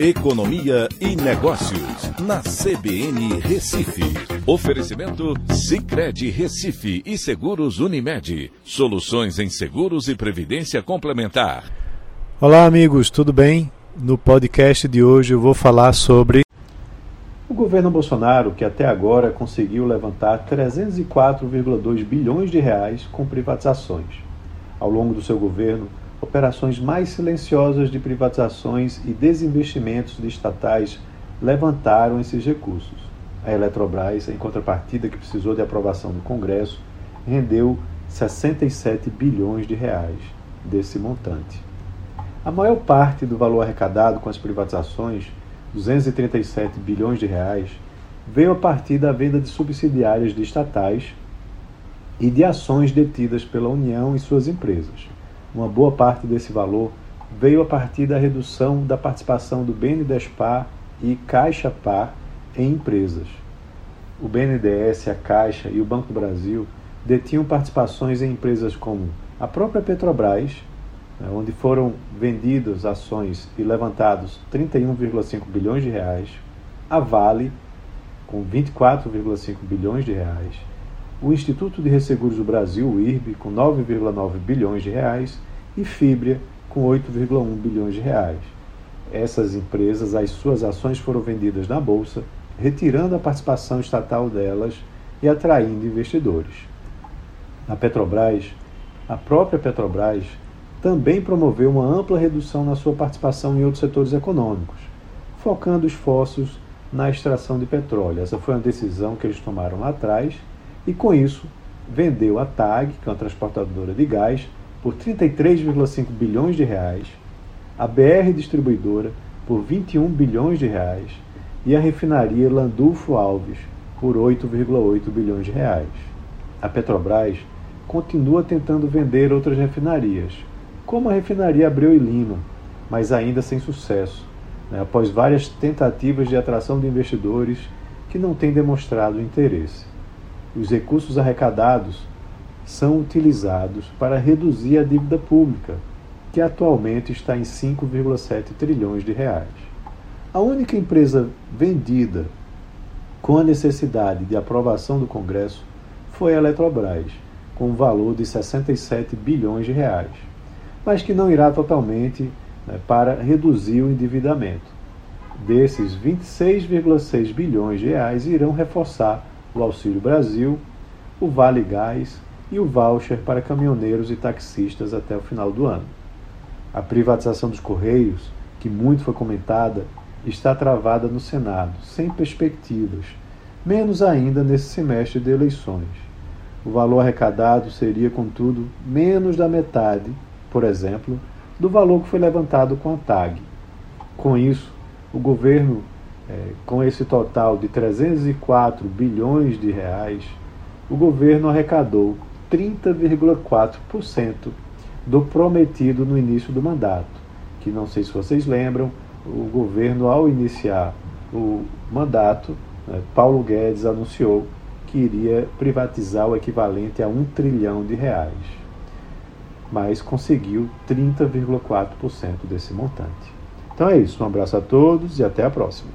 Economia e Negócios, na CBN Recife. Oferecimento Cicred Recife e Seguros Unimed. Soluções em seguros e previdência complementar. Olá, amigos, tudo bem? No podcast de hoje eu vou falar sobre o governo Bolsonaro, que até agora conseguiu levantar 304,2 bilhões de reais com privatizações. Ao longo do seu governo, operações mais silenciosas de privatizações e desinvestimentos de estatais levantaram esses recursos. A Eletrobras, em contrapartida que precisou de aprovação do Congresso, rendeu 67 bilhões de reais desse montante. A maior parte do valor arrecadado com as privatizações, 237 bilhões de reais, veio a partir da venda de subsidiárias de estatais e de ações detidas pela União e suas empresas. Uma boa parte desse valor veio a partir da redução da participação do BNDESPAR e Caixa Par em empresas. O BNDES, a Caixa e o Banco do Brasil detinham participações em empresas como a própria Petrobras, né, onde foram vendidas ações e levantados 31,5 bilhões de reais, a Vale, com 24,5 bilhões de reais, o Instituto de Resseguros do Brasil, o IRB, com 9,9 bilhões de reais, e Fibria, com 8,1 bilhões de reais. Essas empresas, as suas ações foram vendidas na bolsa, retirando a participação estatal delas e atraindo investidores. Na Petrobras, a própria Petrobras também promoveu uma ampla redução na sua participação em outros setores econômicos, focando esforços na extração de petróleo. Essa foi uma decisão que eles tomaram lá atrás e com isso vendeu a TAG, que é uma transportadora de gás, por 33,5 bilhões de reais, a BR Distribuidora por 21 bilhões de reais e a refinaria Landulfo Alves por 8,8 bilhões de reais. A Petrobras continua tentando vender outras refinarias, como a refinaria Abreu e Lima, mas ainda sem sucesso, né, após várias tentativas de atração de investidores que não têm demonstrado interesse os recursos arrecadados são utilizados para reduzir a dívida pública, que atualmente está em 5,7 trilhões de reais. A única empresa vendida com a necessidade de aprovação do Congresso foi a Eletrobras, com um valor de 67 bilhões de reais, mas que não irá totalmente né, para reduzir o endividamento. Desses 26,6 bilhões de reais irão reforçar o Auxílio Brasil, o Vale Gás e o voucher para caminhoneiros e taxistas até o final do ano. A privatização dos Correios, que muito foi comentada, está travada no Senado, sem perspectivas, menos ainda nesse semestre de eleições. O valor arrecadado seria, contudo, menos da metade, por exemplo, do valor que foi levantado com a TAG. Com isso, o governo é, com esse total de 304 bilhões de reais, o governo arrecadou 30,4% do prometido no início do mandato, que não sei se vocês lembram, o governo ao iniciar o mandato, né, Paulo Guedes anunciou que iria privatizar o equivalente a um trilhão de reais, mas conseguiu 30,4% desse montante. Então é isso, um abraço a todos e até a próxima.